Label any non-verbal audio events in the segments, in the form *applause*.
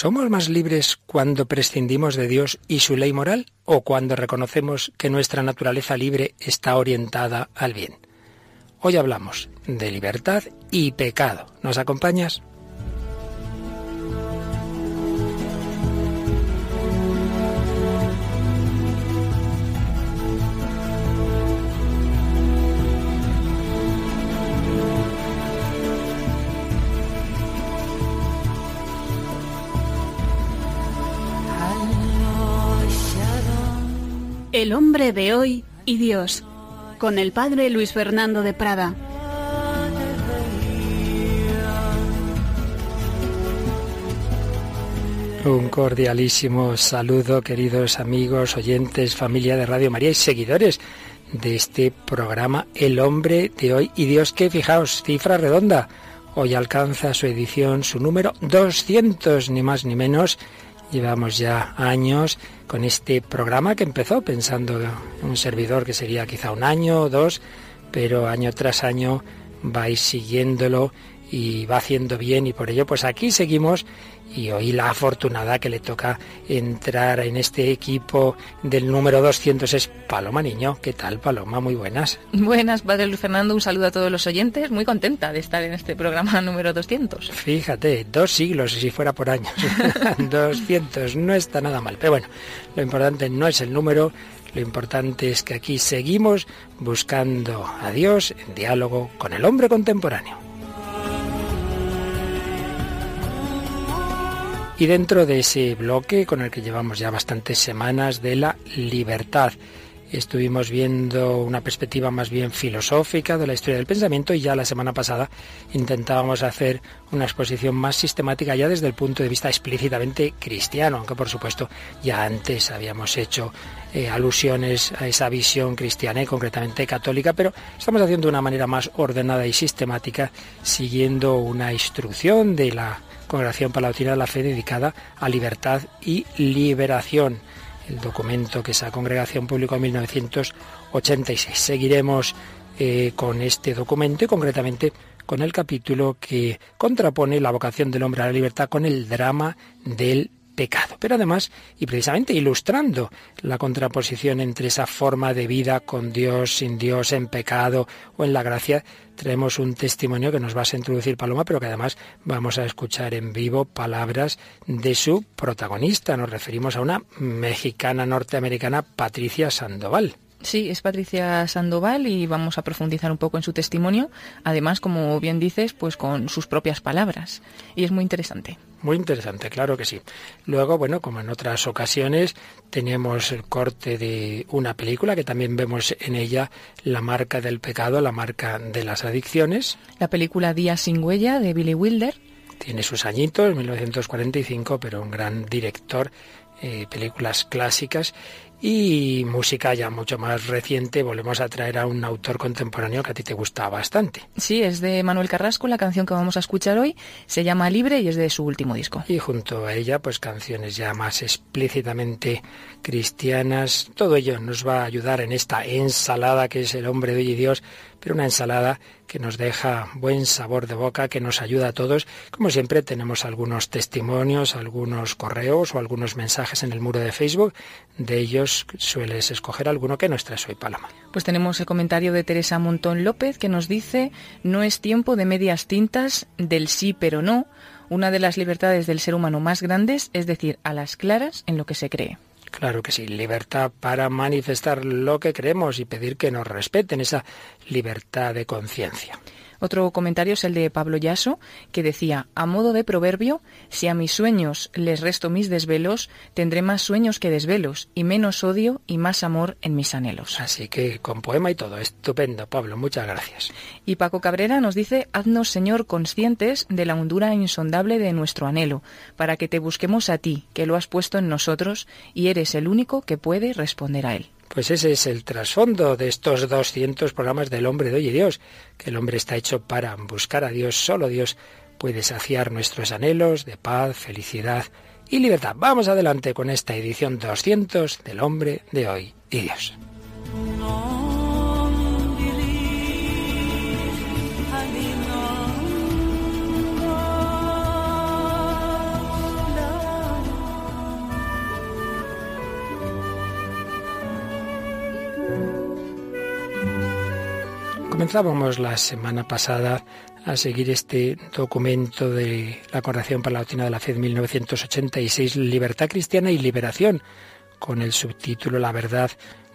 ¿Somos más libres cuando prescindimos de Dios y su ley moral o cuando reconocemos que nuestra naturaleza libre está orientada al bien? Hoy hablamos de libertad y pecado. ¿Nos acompañas? El hombre de hoy y Dios, con el padre Luis Fernando de Prada. Un cordialísimo saludo, queridos amigos, oyentes, familia de Radio María y seguidores de este programa El hombre de hoy y Dios que, fijaos, cifra redonda, hoy alcanza su edición, su número 200, ni más ni menos. Llevamos ya años con este programa que empezó pensando un servidor que sería quizá un año o dos, pero año tras año vais siguiéndolo y va haciendo bien y por ello pues aquí seguimos y hoy la afortunada que le toca entrar en este equipo del número 200 es Paloma Niño. ¿Qué tal, Paloma? Muy buenas. Buenas, Padre Luis Fernando. Un saludo a todos los oyentes. Muy contenta de estar en este programa *laughs* número 200. Fíjate, dos siglos, si fuera por años. *laughs* *laughs* 200, no está nada mal. Pero bueno, lo importante no es el número, lo importante es que aquí seguimos buscando a Dios en diálogo con el hombre contemporáneo. Y dentro de ese bloque con el que llevamos ya bastantes semanas de la libertad, estuvimos viendo una perspectiva más bien filosófica de la historia del pensamiento y ya la semana pasada intentábamos hacer una exposición más sistemática ya desde el punto de vista explícitamente cristiano, aunque por supuesto ya antes habíamos hecho eh, alusiones a esa visión cristiana y concretamente católica, pero estamos haciendo de una manera más ordenada y sistemática siguiendo una instrucción de la Congregación Palautina de la Fe dedicada a libertad y liberación, el documento que esa congregación publicó en 1986. Seguiremos eh, con este documento y concretamente con el capítulo que contrapone la vocación del hombre a la libertad con el drama del pecado. Pero además, y precisamente ilustrando la contraposición entre esa forma de vida con Dios, sin Dios, en pecado o en la gracia, traemos un testimonio que nos vas a introducir Paloma, pero que además vamos a escuchar en vivo palabras de su protagonista. Nos referimos a una mexicana norteamericana, Patricia Sandoval. Sí, es Patricia Sandoval y vamos a profundizar un poco en su testimonio, además, como bien dices, pues con sus propias palabras. Y es muy interesante. Muy interesante, claro que sí. Luego, bueno, como en otras ocasiones, tenemos el corte de una película que también vemos en ella la marca del pecado, la marca de las adicciones. La película Días sin huella de Billy Wilder. Tiene sus añitos, 1945, pero un gran director, eh, películas clásicas y música ya mucho más reciente, volvemos a traer a un autor contemporáneo que a ti te gusta bastante. Sí, es de Manuel Carrasco, la canción que vamos a escuchar hoy se llama Libre y es de su último disco. Y junto a ella, pues canciones ya más explícitamente cristianas. Todo ello nos va a ayudar en esta ensalada que es el hombre de hoy y Dios, pero una ensalada que nos deja buen sabor de boca, que nos ayuda a todos. Como siempre, tenemos algunos testimonios, algunos correos o algunos mensajes en el muro de Facebook. De ellos sueles escoger alguno que nos traes hoy, Paloma. Pues tenemos el comentario de Teresa Montón López que nos dice, no es tiempo de medias tintas, del sí pero no. Una de las libertades del ser humano más grandes es decir a las claras en lo que se cree. Claro que sí, libertad para manifestar lo que creemos y pedir que nos respeten esa libertad de conciencia. Otro comentario es el de Pablo Yaso, que decía, a modo de proverbio, si a mis sueños les resto mis desvelos, tendré más sueños que desvelos, y menos odio y más amor en mis anhelos. Así que con poema y todo, estupendo, Pablo, muchas gracias. Y Paco Cabrera nos dice, haznos, Señor, conscientes de la hondura insondable de nuestro anhelo, para que te busquemos a ti, que lo has puesto en nosotros, y eres el único que puede responder a él. Pues ese es el trasfondo de estos 200 programas del hombre de hoy y Dios, que el hombre está hecho para buscar a Dios, solo Dios puede saciar nuestros anhelos de paz, felicidad y libertad. Vamos adelante con esta edición 200 del hombre de hoy y Dios. Comenzábamos la semana pasada a seguir este documento de la Corrección para la Doctrina de la Fe de 1986, Libertad Cristiana y Liberación, con el subtítulo La verdad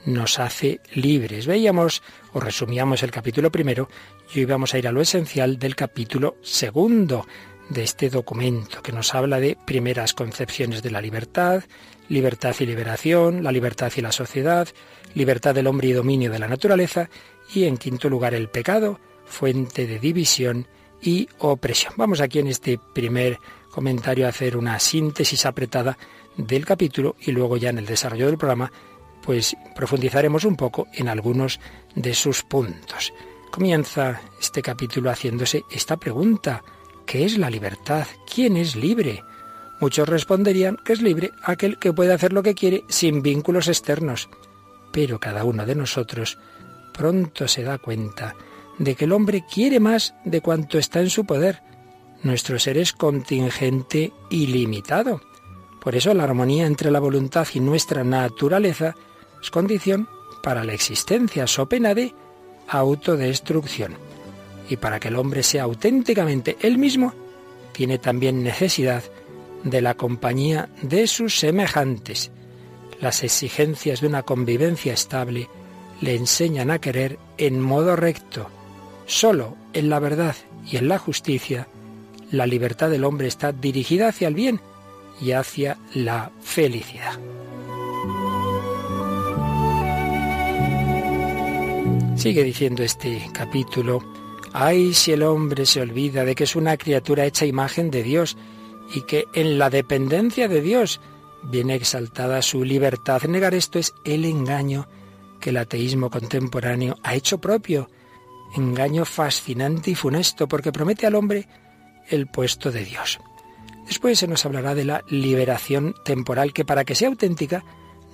nos hace libres. Veíamos o resumíamos el capítulo primero y hoy vamos a ir a lo esencial del capítulo segundo de este documento que nos habla de primeras concepciones de la libertad, libertad y liberación, la libertad y la sociedad, libertad del hombre y dominio de la naturaleza y en quinto lugar el pecado, fuente de división y opresión. Vamos aquí en este primer comentario a hacer una síntesis apretada del capítulo y luego ya en el desarrollo del programa pues profundizaremos un poco en algunos de sus puntos. Comienza este capítulo haciéndose esta pregunta. ¿Qué es la libertad? ¿Quién es libre? Muchos responderían que es libre aquel que puede hacer lo que quiere sin vínculos externos. Pero cada uno de nosotros pronto se da cuenta de que el hombre quiere más de cuanto está en su poder. Nuestro ser es contingente y limitado. Por eso la armonía entre la voluntad y nuestra naturaleza es condición para la existencia, so pena de autodestrucción. Y para que el hombre sea auténticamente él mismo, tiene también necesidad de la compañía de sus semejantes. Las exigencias de una convivencia estable le enseñan a querer en modo recto. Solo en la verdad y en la justicia, la libertad del hombre está dirigida hacia el bien y hacia la felicidad. Sigue diciendo este capítulo, ay si el hombre se olvida de que es una criatura hecha imagen de Dios y que en la dependencia de Dios viene exaltada su libertad. Negar esto es el engaño que el ateísmo contemporáneo ha hecho propio, engaño fascinante y funesto, porque promete al hombre el puesto de Dios. Después se nos hablará de la liberación temporal, que para que sea auténtica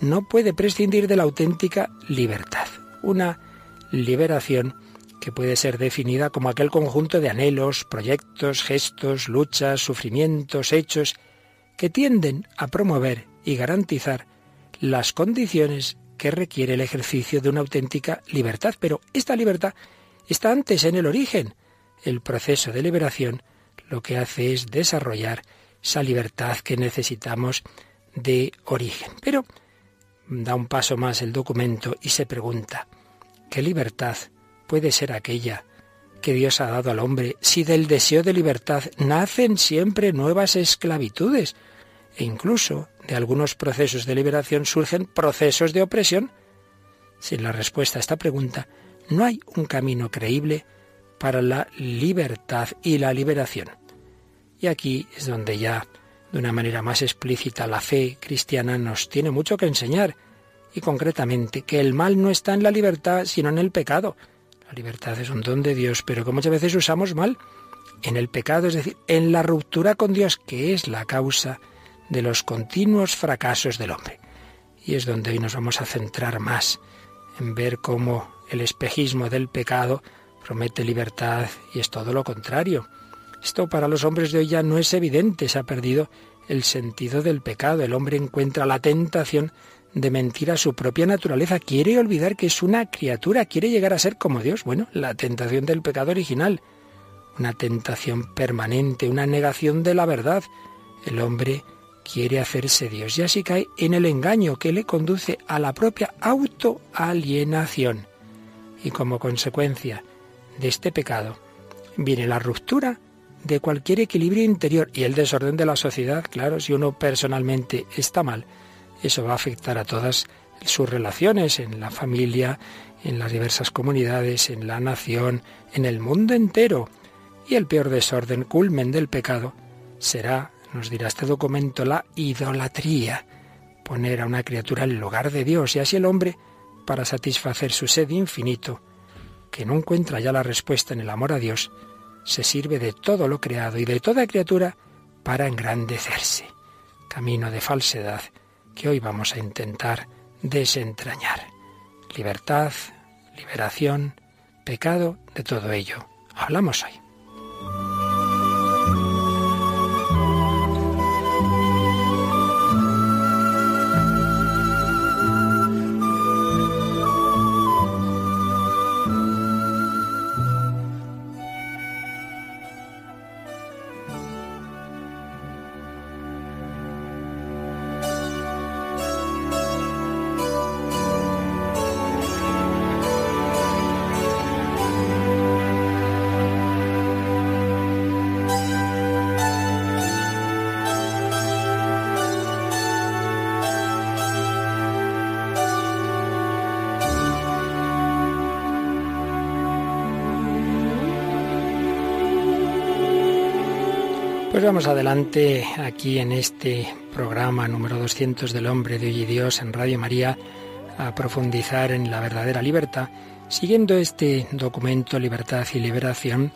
no puede prescindir de la auténtica libertad. Una liberación que puede ser definida como aquel conjunto de anhelos, proyectos, gestos, luchas, sufrimientos, hechos, que tienden a promover y garantizar las condiciones que requiere el ejercicio de una auténtica libertad. Pero esta libertad está antes en el origen. El proceso de liberación lo que hace es desarrollar esa libertad que necesitamos de origen. Pero da un paso más el documento y se pregunta, ¿Qué libertad puede ser aquella que Dios ha dado al hombre si del deseo de libertad nacen siempre nuevas esclavitudes? E incluso de algunos procesos de liberación surgen procesos de opresión. Sin la respuesta a esta pregunta, no hay un camino creíble para la libertad y la liberación. Y aquí es donde ya, de una manera más explícita, la fe cristiana nos tiene mucho que enseñar y concretamente que el mal no está en la libertad, sino en el pecado. La libertad es un don de Dios, pero que muchas veces usamos mal en el pecado, es decir, en la ruptura con Dios, que es la causa de los continuos fracasos del hombre. Y es donde hoy nos vamos a centrar más en ver cómo el espejismo del pecado promete libertad y es todo lo contrario. Esto para los hombres de hoy ya no es evidente, se ha perdido el sentido del pecado. El hombre encuentra la tentación de mentir a su propia naturaleza, quiere olvidar que es una criatura, quiere llegar a ser como Dios. Bueno, la tentación del pecado original, una tentación permanente, una negación de la verdad. El hombre quiere hacerse Dios y así cae en el engaño que le conduce a la propia autoalienación. Y como consecuencia de este pecado viene la ruptura de cualquier equilibrio interior y el desorden de la sociedad. Claro, si uno personalmente está mal, eso va a afectar a todas sus relaciones en la familia, en las diversas comunidades, en la nación, en el mundo entero. Y el peor desorden, culmen del pecado, será, nos dirá este documento, la idolatría, poner a una criatura en lugar de Dios y así el hombre, para satisfacer su sed infinito, que no encuentra ya la respuesta en el amor a Dios, se sirve de todo lo creado y de toda criatura para engrandecerse. Camino de falsedad que hoy vamos a intentar desentrañar. Libertad, liberación, pecado, de todo ello. Hablamos hoy. Pues vamos adelante aquí en este programa número 200 del Hombre de Hoy y Dios en Radio María a profundizar en la verdadera libertad, siguiendo este documento Libertad y Liberación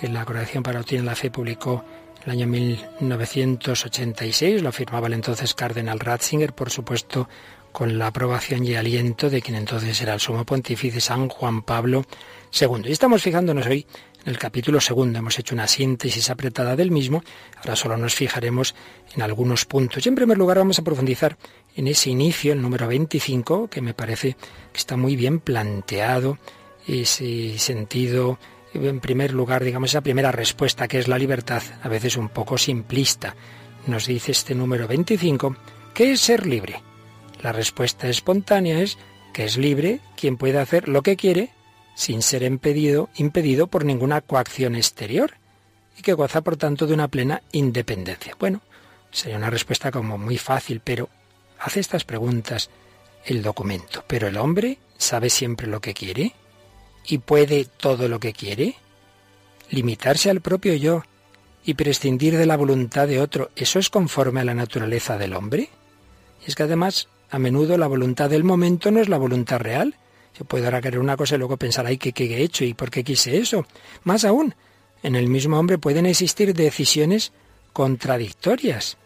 que la Congregación para la la Fe publicó el año 1986, lo afirmaba el entonces Cardenal Ratzinger, por supuesto con la aprobación y aliento de quien entonces era el sumo pontífice San Juan Pablo II. Y estamos fijándonos hoy en el capítulo segundo hemos hecho una síntesis apretada del mismo, ahora solo nos fijaremos en algunos puntos. Y en primer lugar vamos a profundizar en ese inicio, el número 25, que me parece que está muy bien planteado, ese sentido, en primer lugar, digamos, esa primera respuesta que es la libertad, a veces un poco simplista. Nos dice este número 25, ¿qué es ser libre? La respuesta espontánea es que es libre quien puede hacer lo que quiere sin ser impedido, impedido por ninguna coacción exterior y que goza por tanto de una plena independencia. Bueno, sería una respuesta como muy fácil, pero hace estas preguntas el documento. ¿Pero el hombre sabe siempre lo que quiere? ¿Y puede todo lo que quiere? ¿Limitarse al propio yo y prescindir de la voluntad de otro, eso es conforme a la naturaleza del hombre? Y es que además, a menudo la voluntad del momento no es la voluntad real, se puede ahora querer una cosa y luego pensar, ay, ¿qué, ¿qué he hecho y por qué quise eso? Más aún, en el mismo hombre pueden existir decisiones contradictorias.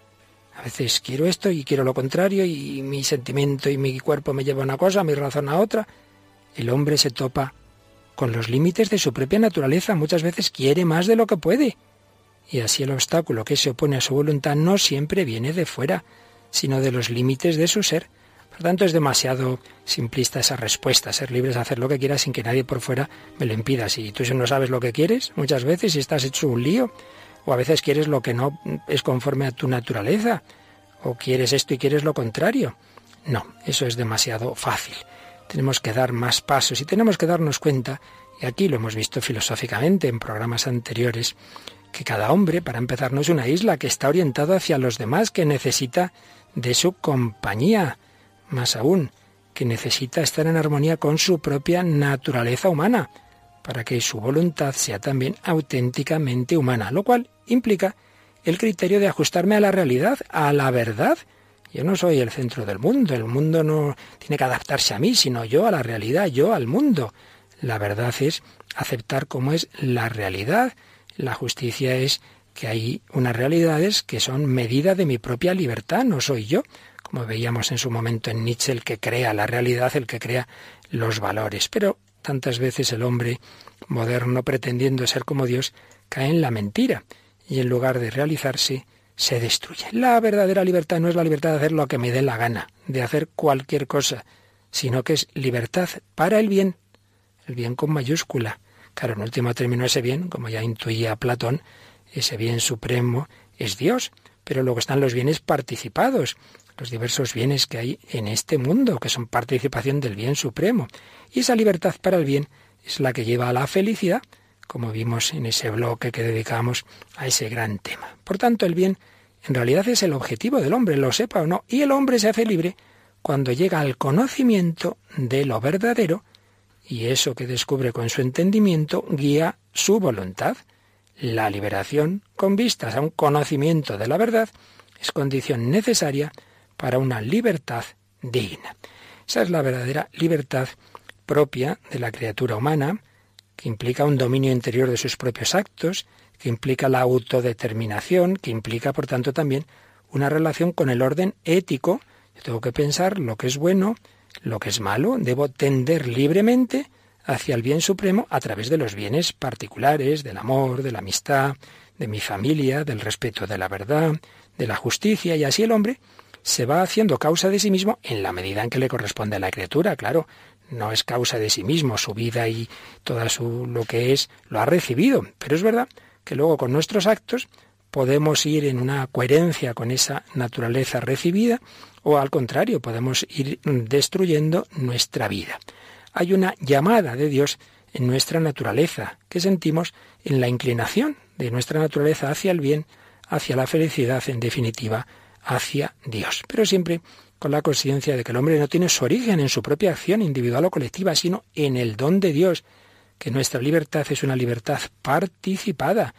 A veces quiero esto y quiero lo contrario y mi sentimiento y mi cuerpo me lleva a una cosa, mi razón a otra. El hombre se topa con los límites de su propia naturaleza. Muchas veces quiere más de lo que puede. Y así el obstáculo que se opone a su voluntad no siempre viene de fuera, sino de los límites de su ser. Por tanto, es demasiado simplista esa respuesta, ser libre de hacer lo que quieras sin que nadie por fuera me lo impida. Si tú no sabes lo que quieres, muchas veces, si estás hecho un lío, o a veces quieres lo que no es conforme a tu naturaleza, o quieres esto y quieres lo contrario. No, eso es demasiado fácil. Tenemos que dar más pasos y tenemos que darnos cuenta, y aquí lo hemos visto filosóficamente en programas anteriores, que cada hombre, para empezar, no es una isla que está orientado hacia los demás, que necesita de su compañía más aún, que necesita estar en armonía con su propia naturaleza humana, para que su voluntad sea también auténticamente humana, lo cual implica el criterio de ajustarme a la realidad, a la verdad. Yo no soy el centro del mundo, el mundo no tiene que adaptarse a mí, sino yo a la realidad, yo al mundo. La verdad es aceptar cómo es la realidad. La justicia es que hay unas realidades que son medida de mi propia libertad, no soy yo como veíamos en su momento en Nietzsche, el que crea la realidad, el que crea los valores. Pero tantas veces el hombre moderno, pretendiendo ser como Dios, cae en la mentira y en lugar de realizarse, se destruye. La verdadera libertad no es la libertad de hacer lo que me dé la gana, de hacer cualquier cosa, sino que es libertad para el bien, el bien con mayúscula. Claro, en último término ese bien, como ya intuía Platón, ese bien supremo es Dios, pero luego están los bienes participados, los diversos bienes que hay en este mundo, que son participación del bien supremo. Y esa libertad para el bien es la que lleva a la felicidad, como vimos en ese bloque que dedicamos a ese gran tema. Por tanto, el bien en realidad es el objetivo del hombre, lo sepa o no, y el hombre se hace libre cuando llega al conocimiento de lo verdadero y eso que descubre con su entendimiento guía su voluntad. La liberación, con vistas a un conocimiento de la verdad, es condición necesaria para una libertad digna. Esa es la verdadera libertad propia de la criatura humana, que implica un dominio interior de sus propios actos, que implica la autodeterminación, que implica, por tanto, también una relación con el orden ético. Yo tengo que pensar lo que es bueno, lo que es malo, debo tender libremente hacia el bien supremo a través de los bienes particulares, del amor, de la amistad, de mi familia, del respeto de la verdad, de la justicia, y así el hombre se va haciendo causa de sí mismo en la medida en que le corresponde a la criatura, claro. No es causa de sí mismo, su vida y todo su, lo que es lo ha recibido. Pero es verdad que luego con nuestros actos podemos ir en una coherencia con esa naturaleza recibida o al contrario, podemos ir destruyendo nuestra vida. Hay una llamada de Dios en nuestra naturaleza que sentimos en la inclinación de nuestra naturaleza hacia el bien, hacia la felicidad en definitiva, hacia Dios. Pero siempre con la conciencia de que el hombre no tiene su origen en su propia acción individual o colectiva, sino en el don de Dios, que nuestra libertad es una libertad participada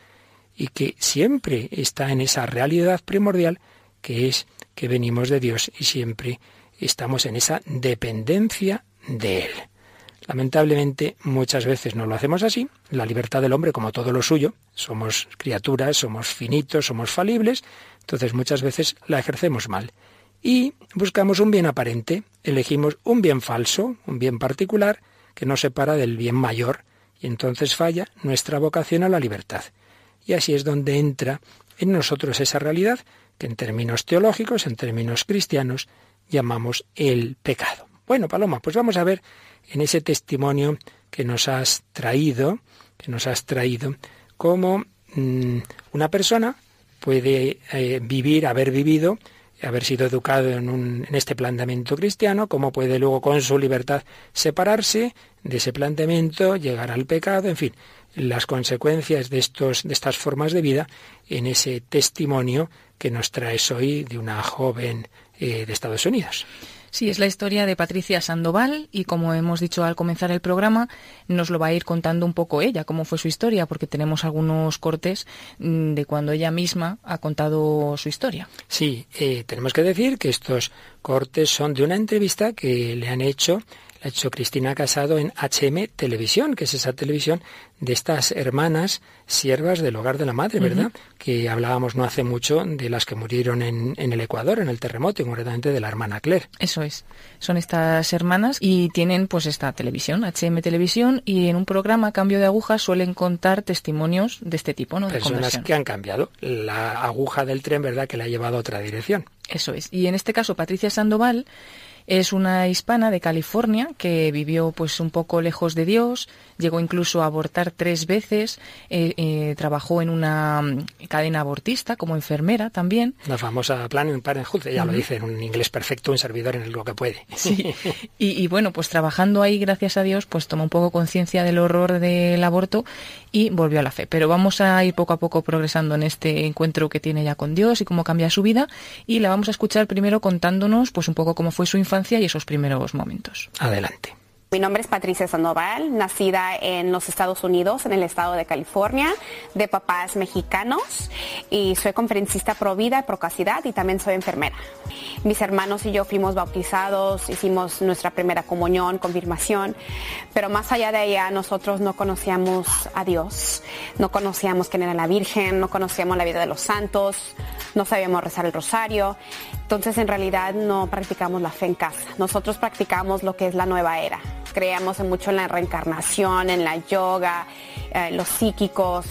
y que siempre está en esa realidad primordial que es que venimos de Dios y siempre estamos en esa dependencia de Él. Lamentablemente muchas veces no lo hacemos así. La libertad del hombre, como todo lo suyo, somos criaturas, somos finitos, somos falibles, entonces muchas veces la ejercemos mal. Y buscamos un bien aparente, elegimos un bien falso, un bien particular, que nos separa del bien mayor, y entonces falla nuestra vocación a la libertad. Y así es donde entra en nosotros esa realidad que en términos teológicos, en términos cristianos, llamamos el pecado. Bueno, Paloma, pues vamos a ver en ese testimonio que nos has traído, que nos has traído, cómo mm, una persona puede eh, vivir, haber vivido, haber sido educado en, un, en este planteamiento cristiano, cómo puede luego con su libertad separarse de ese planteamiento, llegar al pecado, en fin, las consecuencias de, estos, de estas formas de vida en ese testimonio que nos traes hoy de una joven eh, de Estados Unidos. Sí, es la historia de Patricia Sandoval y como hemos dicho al comenzar el programa, nos lo va a ir contando un poco ella, cómo fue su historia, porque tenemos algunos cortes mm, de cuando ella misma ha contado su historia. Sí, eh, tenemos que decir que estos cortes son de una entrevista que le han hecho la ha hecho Cristina Casado en HM Televisión, que es esa televisión de estas hermanas siervas del hogar de la madre, ¿verdad? Que hablábamos no hace mucho de las que murieron en, en, el Ecuador, en el terremoto, y concretamente de la hermana Claire. Eso es. Son estas hermanas y tienen pues esta televisión, HM Televisión, y en un programa Cambio de Aguja suelen contar testimonios de este tipo, ¿no? De Personas que han cambiado la aguja del tren, ¿verdad? Que le ha llevado a otra dirección. Eso es. Y en este caso, Patricia Sandoval es una hispana de California que vivió pues un poco lejos de Dios, llegó incluso a abortar tres veces, eh, eh, trabajó en una mm, cadena abortista como enfermera también. La famosa Planned Parenthood, ya uh -huh. lo dice en un inglés perfecto, un servidor en lo que puede. *laughs* Sí. y, y, bueno, pues trabajando ahí, gracias a Dios, pues tomó un poco conciencia del horror del aborto y volvió a la fe. Pero vamos a ir poco a poco progresando en este encuentro que tiene ya con Dios y cómo cambia su vida y la vamos a escuchar primero contándonos pues un poco cómo fue su infancia y esos primeros momentos. Adelante. Mi nombre es Patricia Sandoval, nacida en los Estados Unidos, en el estado de California, de papás mexicanos y soy conferencista pro vida, pro casidad y también soy enfermera. Mis hermanos y yo fuimos bautizados, hicimos nuestra primera comunión, confirmación, pero más allá de allá nosotros no conocíamos a Dios, no conocíamos quién era la Virgen, no conocíamos la vida de los santos, no sabíamos rezar el rosario, entonces en realidad no practicamos la fe en casa, nosotros practicamos lo que es la nueva era creemos mucho en la reencarnación, en la yoga, eh, los psíquicos.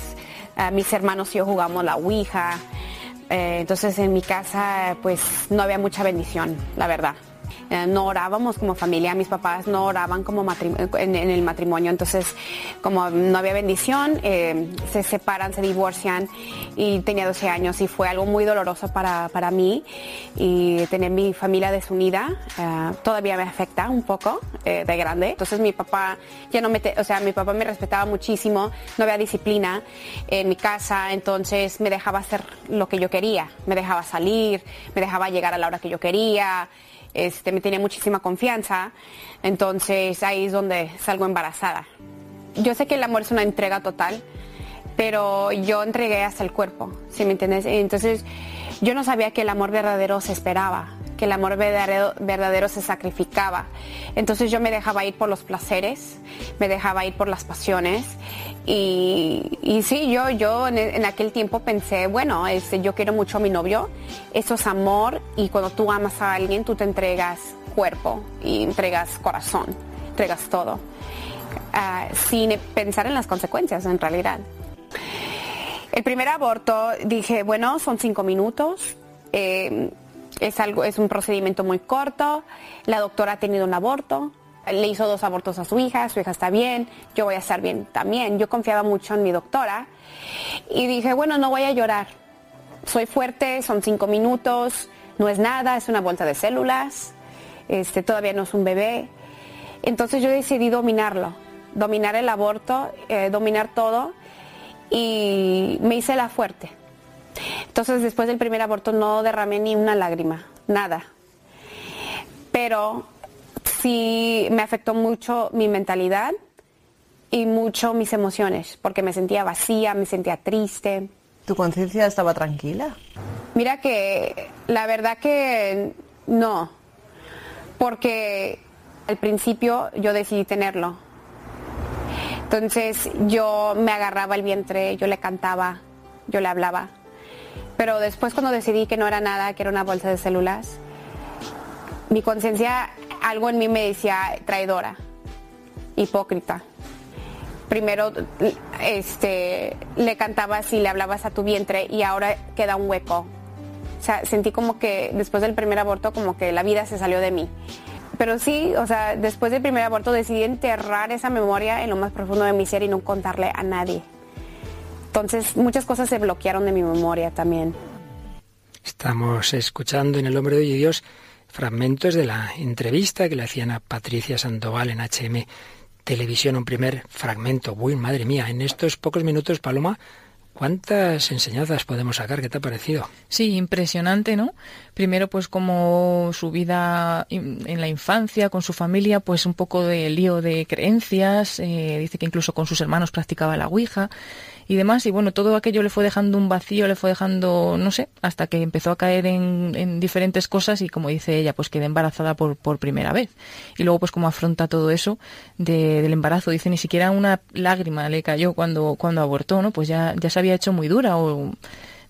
Eh, mis hermanos y yo jugamos la Ouija. Eh, entonces en mi casa pues no había mucha bendición, la verdad. Eh, no orábamos como familia, mis papás no oraban como en, el matrimonio, entonces como no había bendición, eh, se separan, se divorcian y tenía 12 años y fue algo muy doloroso para, para mí y tener mi familia desunida eh, todavía me afecta un poco de grande. Entonces mi papá ya no me, o sea, mi papá me respetaba muchísimo, no había disciplina en mi casa, entonces me dejaba hacer lo que yo quería, me dejaba salir, me dejaba llegar a la hora que yo quería este, me tenía muchísima confianza, entonces ahí es donde salgo embarazada. Yo sé que el amor es una entrega total, pero yo entregué hasta el cuerpo, ¿sí me entiendes? Entonces yo no sabía que el amor verdadero se esperaba, que el amor verdadero, verdadero, se sacrificaba. Entonces yo me dejaba ir por los placeres, me dejaba ir por las pasiones. Y, sí, yo, yo en, aquel tiempo pensé, bueno, este, yo quiero mucho a mi novio, eso es amor y cuando tú amas a alguien tú te entregas cuerpo y entregas corazón, entregas todo, uh, sin pensar en las consecuencias en realidad. El primer aborto dije, bueno, son cinco minutos. Eh, es, algo, es un procedimiento muy corto. La doctora ha tenido un aborto. Le hizo dos abortos a su hija. Su hija está bien. Yo voy a estar bien también. Yo confiaba mucho en mi doctora. Y dije, bueno, no voy a llorar. Soy fuerte, son cinco minutos. No es nada, es una bolsa de células. Este, todavía no es un bebé. Entonces yo decidí dominarlo. Dominar el aborto, eh, dominar todo. Y me hice la fuerte. Entonces después del primer aborto no derramé ni una lágrima, nada. Pero sí me afectó mucho mi mentalidad y mucho mis emociones, porque me sentía vacía, me sentía triste. ¿Tu conciencia estaba tranquila? Mira que la verdad que no, porque al principio yo decidí tenerlo. Entonces yo me agarraba el vientre, yo le cantaba, yo le hablaba. Pero después cuando decidí que no era nada, que era una bolsa de células, mi conciencia, algo en mí me decía traidora, hipócrita. Primero este, le cantabas y le hablabas a tu vientre y ahora queda un hueco. O sea, sentí como que después del primer aborto como que la vida se salió de mí. Pero sí, o sea, después del primer aborto decidí enterrar esa memoria en lo más profundo de mi ser y no contarle a nadie. Entonces muchas cosas se bloquearon de mi memoria también. Estamos escuchando en El Hombre de Dios fragmentos de la entrevista que le hacían a Patricia Sandoval en HM Televisión, un primer fragmento. Uy, madre mía, en estos pocos minutos, Paloma, ¿Cuántas enseñanzas podemos sacar? ¿Qué te ha parecido? Sí, impresionante, ¿no? Primero, pues como su vida en la infancia, con su familia, pues un poco de lío de creencias. Eh, dice que incluso con sus hermanos practicaba la Ouija y demás. Y bueno, todo aquello le fue dejando un vacío, le fue dejando, no sé, hasta que empezó a caer en, en diferentes cosas y como dice ella, pues quedé embarazada por, por primera vez. Y luego pues como afronta todo eso de, del embarazo, dice ni siquiera una lágrima le cayó cuando, cuando abortó, ¿no? Pues ya, ya se había hecho muy dura o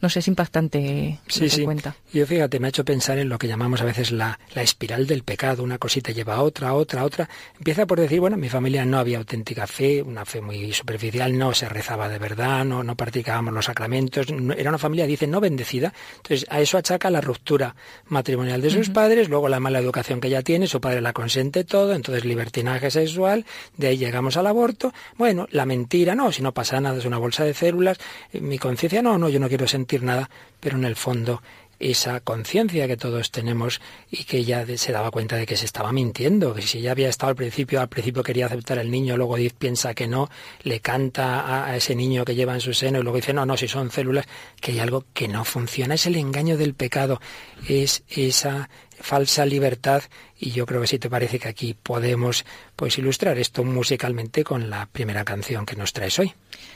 no sé, es impactante. Sí, sí. Cuenta. Yo fíjate, me ha hecho pensar en lo que llamamos a veces la, la espiral del pecado. Una cosita lleva a otra, otra, otra. Empieza por decir, bueno, mi familia no había auténtica fe, una fe muy superficial, no se rezaba de verdad, no, no practicábamos los sacramentos. era una familia, dice, no bendecida. Entonces, a eso achaca la ruptura matrimonial de sus padres, luego la mala educación que ella tiene, su padre la consiente todo, entonces libertinaje sexual, de ahí llegamos al aborto. Bueno, la mentira, no, si no pasa nada, es una bolsa de células. Mi conciencia, no, no, yo no quiero sentir nada, pero en el fondo esa conciencia que todos tenemos y que ella se daba cuenta de que se estaba mintiendo, que si ella había estado al principio, al principio quería aceptar el niño, luego piensa que no, le canta a, ese niño que lleva en su seno y luego dice, no, no, si son células, que hay algo que no funciona, es el engaño del pecado, es esa falsa libertad y yo creo que sí te parece que aquí podemos pues ilustrar esto musicalmente con la primera canción que nos traes hoy.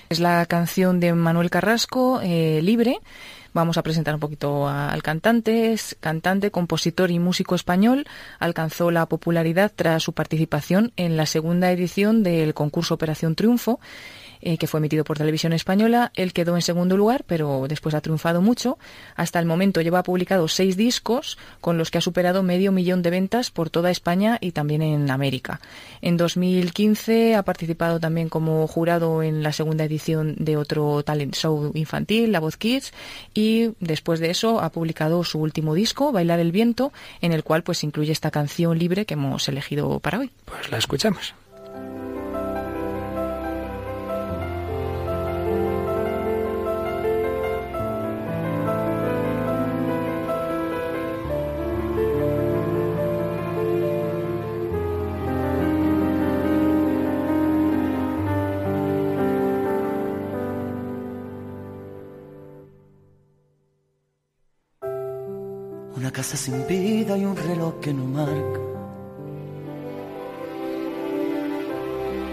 Es la canción de Manuel Carrasco, eh, Libre, Vamos a presentar un poquito al cantante. Es cantante, compositor y músico español. Alcanzó la popularidad tras su participación en la segunda edición del concurso Operación Triunfo eh, que fue emitido por Televisión Española. Él quedó en segundo lugar, pero después ha triunfado mucho. Hasta el momento lleva publicado seis discos con los que ha superado medio millón de ventas por toda España y también en América. En 2015 ha participado también como jurado en la segunda edición de otro talent show infantil, La Voz Kids, y después de eso ha publicado su último disco, Bailar el Viento, en el cual pues incluye esta canción libre que hemos elegido para hoy. Pues la escuchamos. Casa sin vida y un reloj que no marca.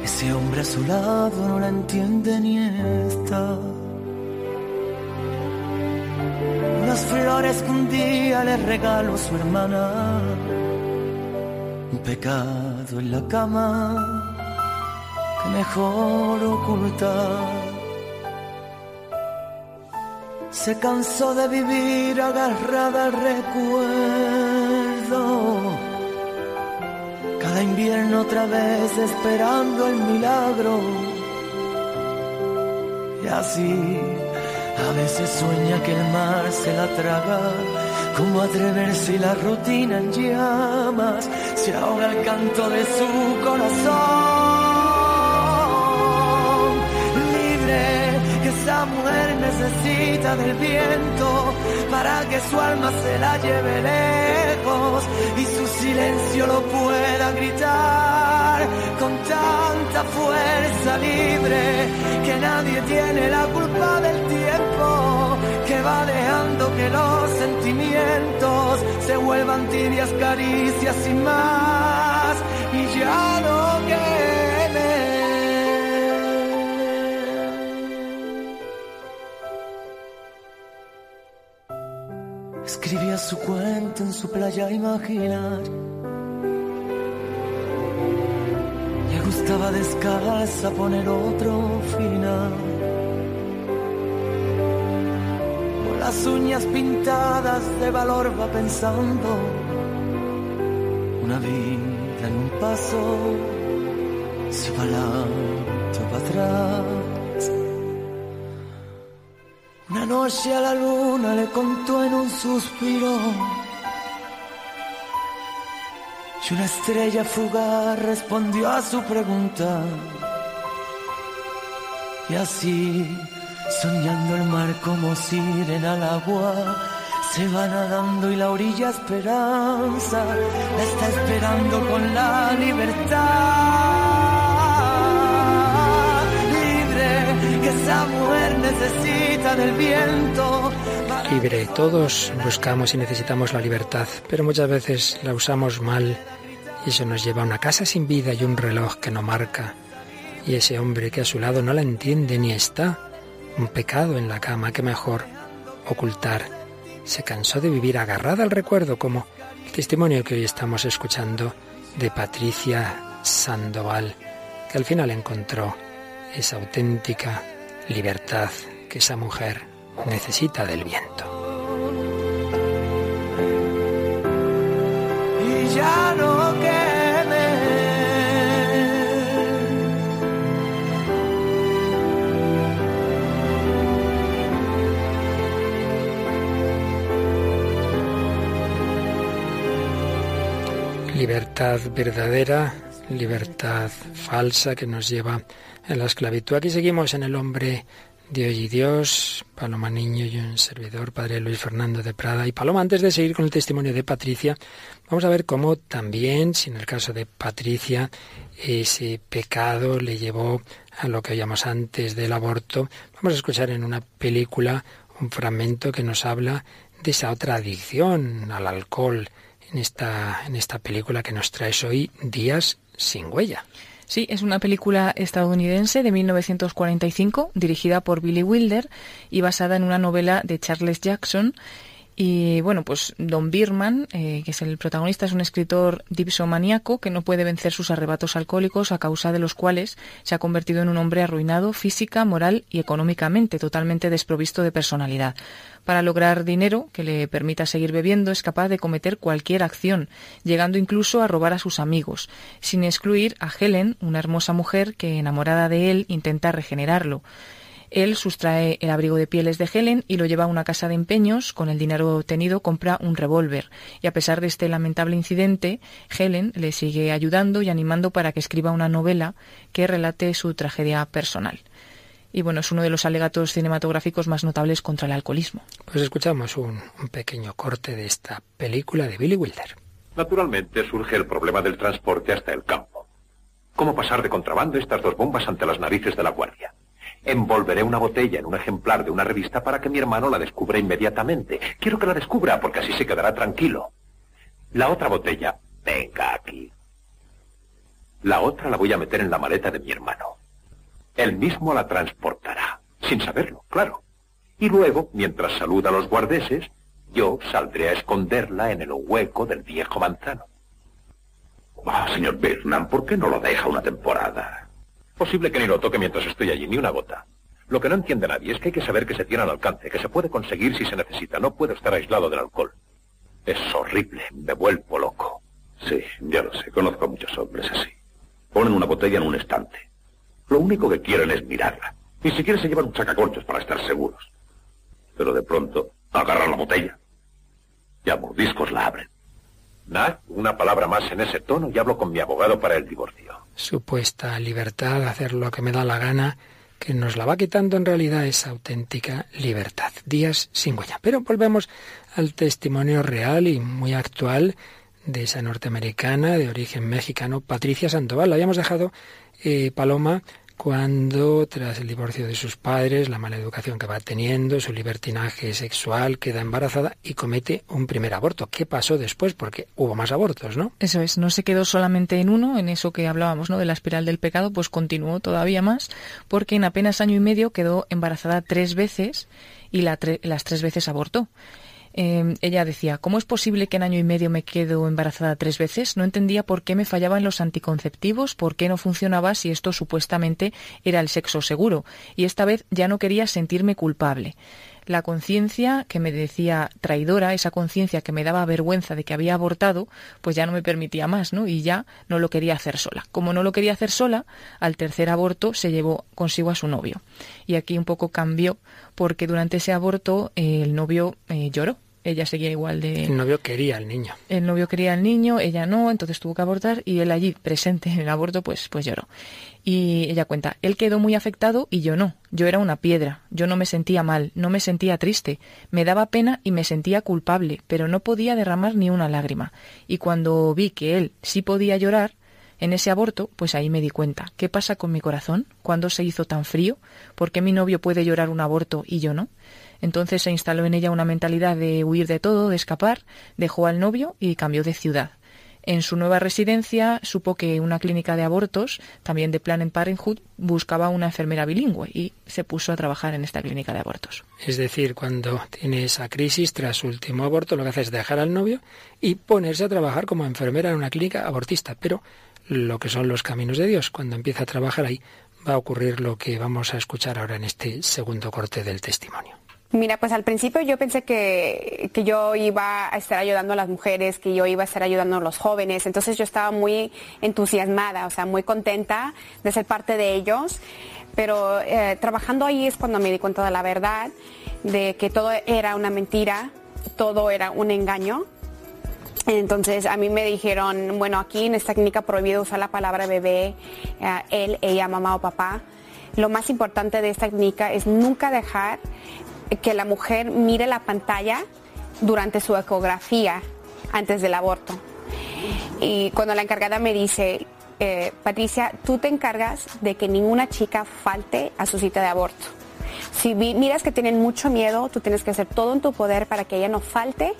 Ese hombre a su lado no la entiende ni esta. Las flores que un día le regaló su hermana. Un pecado en la cama que mejor ocultar se cansó de vivir agarrada al recuerdo. Cada invierno otra vez esperando el milagro. Y así a veces sueña que el mar se la traga. Como atreverse la rutina en llamas se ahoga el canto de su corazón. Esa mujer necesita del viento para que su alma se la lleve lejos y su silencio lo pueda gritar con tanta fuerza libre que nadie tiene la culpa del tiempo que va dejando que los sentimientos se vuelvan tibias caricias sin más. Y ya no quede su cuento en su playa imaginar. Le gustaba descalza poner otro final. Con las uñas pintadas de valor va pensando. Una vida en un paso, si va para atrás. Una noche a la luna le contó en un suspiro. Y una estrella fugaz respondió a su pregunta. Y así, soñando el mar como sirena al agua, se va nadando y la orilla esperanza la está esperando con la libertad. Necesita del viento. Libre, todos buscamos y necesitamos la libertad, pero muchas veces la usamos mal y eso nos lleva a una casa sin vida y un reloj que no marca. Y ese hombre que a su lado no la entiende ni está. Un pecado en la cama que mejor ocultar. Se cansó de vivir agarrada al recuerdo como el testimonio que hoy estamos escuchando de Patricia Sandoval, que al final encontró esa auténtica libertad que esa mujer necesita del viento. Y ya no queme. Libertad verdadera, libertad falsa que nos lleva a la esclavitud. Aquí seguimos en el hombre de hoy y Dios, Paloma Niño y un servidor, Padre Luis Fernando de Prada. Y Paloma, antes de seguir con el testimonio de Patricia, vamos a ver cómo también, si en el caso de Patricia, ese pecado le llevó a lo que oíamos antes del aborto. Vamos a escuchar en una película un fragmento que nos habla de esa otra adicción al alcohol en esta, en esta película que nos traes hoy, Días sin huella. Sí, es una película estadounidense de 1945 dirigida por Billy Wilder y basada en una novela de Charles Jackson. Y bueno, pues Don Birman, eh, que es el protagonista, es un escritor dipsomaníaco que no puede vencer sus arrebatos alcohólicos a causa de los cuales se ha convertido en un hombre arruinado física, moral y económicamente, totalmente desprovisto de personalidad. Para lograr dinero que le permita seguir bebiendo es capaz de cometer cualquier acción, llegando incluso a robar a sus amigos, sin excluir a Helen, una hermosa mujer que, enamorada de él, intenta regenerarlo. Él sustrae el abrigo de pieles de Helen y lo lleva a una casa de empeños. Con el dinero obtenido compra un revólver. Y a pesar de este lamentable incidente, Helen le sigue ayudando y animando para que escriba una novela que relate su tragedia personal. Y bueno, es uno de los alegatos cinematográficos más notables contra el alcoholismo. Pues escuchamos un, un pequeño corte de esta película de Billy Wilder. Naturalmente surge el problema del transporte hasta el campo. ¿Cómo pasar de contrabando estas dos bombas ante las narices de la guardia? Envolveré una botella en un ejemplar de una revista para que mi hermano la descubra inmediatamente. Quiero que la descubra porque así se quedará tranquilo. La otra botella, venga aquí. La otra la voy a meter en la maleta de mi hermano. Él mismo la transportará, sin saberlo, claro. Y luego, mientras saluda a los guardeses, yo saldré a esconderla en el hueco del viejo manzano. Ah, señor Birnam, ¿por qué no lo deja una temporada? Posible que ni lo toque mientras estoy allí, ni una gota. Lo que no entiende nadie es que hay que saber que se tiene al alcance, que se puede conseguir si se necesita. No puedo estar aislado del alcohol. Es horrible, me vuelvo loco. Sí, ya lo sé, conozco a muchos hombres así. Ponen una botella en un estante. Lo único que quieren es mirarla. Ni siquiera se llevan un sacacorchos para estar seguros. Pero de pronto agarran la botella y a mordiscos la abren. Nada, una palabra más en ese tono y hablo con mi abogado para el divorcio. Supuesta libertad, hacer lo que me da la gana, que nos la va quitando en realidad esa auténtica libertad. Días sin huella. Pero volvemos al testimonio real y muy actual de esa norteamericana de origen mexicano, Patricia Sandoval. La habíamos dejado, eh, Paloma, cuando tras el divorcio de sus padres, la mala educación que va teniendo, su libertinaje sexual, queda embarazada y comete un primer aborto. ¿Qué pasó después? Porque hubo más abortos, ¿no? Eso es, no se quedó solamente en uno, en eso que hablábamos, ¿no? De la espiral del pecado, pues continuó todavía más, porque en apenas año y medio quedó embarazada tres veces y la tre las tres veces abortó. Eh, ella decía, ¿cómo es posible que en año y medio me quedo embarazada tres veces? No entendía por qué me fallaban los anticonceptivos, por qué no funcionaba si esto supuestamente era el sexo seguro. Y esta vez ya no quería sentirme culpable la conciencia que me decía traidora, esa conciencia que me daba vergüenza de que había abortado, pues ya no me permitía más, ¿no? Y ya no lo quería hacer sola. Como no lo quería hacer sola, al tercer aborto se llevó consigo a su novio. Y aquí un poco cambió porque durante ese aborto el novio eh, lloró ella seguía igual de... El novio quería al niño. El novio quería al niño, ella no, entonces tuvo que abortar y él allí presente en el aborto pues, pues lloró. Y ella cuenta, él quedó muy afectado y yo no. Yo era una piedra, yo no me sentía mal, no me sentía triste, me daba pena y me sentía culpable, pero no podía derramar ni una lágrima. Y cuando vi que él sí podía llorar, en ese aborto, pues ahí me di cuenta. ¿Qué pasa con mi corazón? ¿Cuándo se hizo tan frío? ¿Por qué mi novio puede llorar un aborto y yo no? Entonces se instaló en ella una mentalidad de huir de todo, de escapar, dejó al novio y cambió de ciudad. En su nueva residencia supo que una clínica de abortos, también de Planned Parenthood, buscaba una enfermera bilingüe y se puso a trabajar en esta clínica de abortos. Es decir, cuando tiene esa crisis tras su último aborto, lo que hace es dejar al novio y ponerse a trabajar como enfermera en una clínica abortista. Pero lo que son los caminos de Dios, cuando empieza a trabajar ahí, va a ocurrir lo que vamos a escuchar ahora en este segundo corte del testimonio. Mira, pues al principio yo pensé que, que, yo iba a estar ayudando a las mujeres, que yo iba a estar ayudando a los jóvenes, entonces yo estaba muy entusiasmada, o sea, muy contenta de ser parte de ellos, pero eh, trabajando ahí es cuando me di cuenta de la verdad, de que todo era una mentira, todo era un engaño. Entonces a mí me dijeron, bueno, aquí en esta clínica prohibido usar la palabra bebé, eh, él, ella, mamá o papá. Lo más importante de esta clínica es nunca dejar que la mujer mire la pantalla durante su ecografía antes del aborto. Y cuando la encargada me dice, eh, Patricia, tú te encargas de que ninguna chica falte a su cita de aborto. Si miras que tienen mucho miedo, tú tienes que hacer todo en tu poder para que ella no falte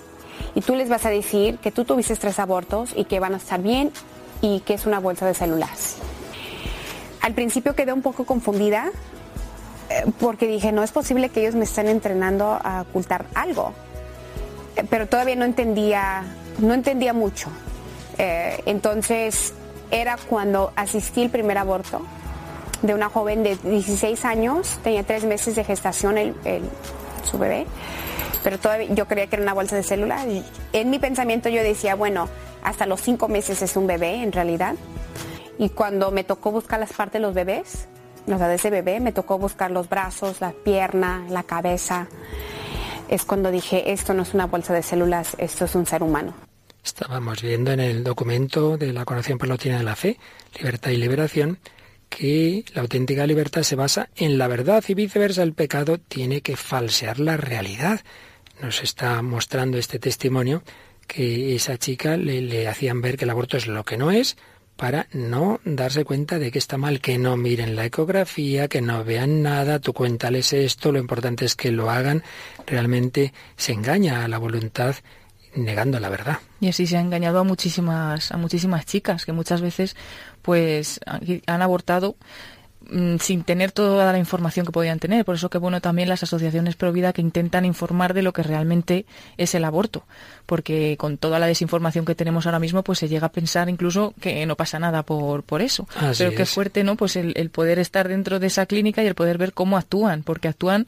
y tú les vas a decir que tú tuviste tres abortos y que van a estar bien y que es una bolsa de células. Al principio quedé un poco confundida porque dije, no es posible que ellos me estén entrenando a ocultar algo. Eh, pero todavía no entendía, no entendía mucho. Eh, entonces era cuando asistí al primer aborto de una joven de 16 años, tenía tres meses de gestación su bebé, pero todavía yo creía que era una bolsa de células. En mi pensamiento yo decía, bueno, hasta los cinco meses es un bebé en realidad. Y cuando me tocó buscar las partes de los bebés, o sea, de ese bebé me tocó buscar los brazos, la pierna, la cabeza. Es cuando dije, esto no es una bolsa de células, esto es un ser humano. Estábamos viendo en el documento de la Coración Palotina de la Fe, Libertad y Liberación, que la auténtica libertad se basa en la verdad y viceversa el pecado tiene que falsear la realidad. Nos está mostrando este testimonio que esa chica le hacían ver que el aborto es lo que no es, para no darse cuenta de que está mal, que no miren la ecografía, que no vean nada, tú cuéntales esto, lo importante es que lo hagan, realmente se engaña a la voluntad negando la verdad. Y así se ha engañado a muchísimas a muchísimas chicas que muchas veces pues han abortado sin tener toda la información que podían tener. Por eso que bueno también las asociaciones pro vida que intentan informar de lo que realmente es el aborto, porque con toda la desinformación que tenemos ahora mismo, pues se llega a pensar incluso que no pasa nada por, por eso. Pero qué fuerte, ¿no? Pues el, el poder estar dentro de esa clínica y el poder ver cómo actúan, porque actúan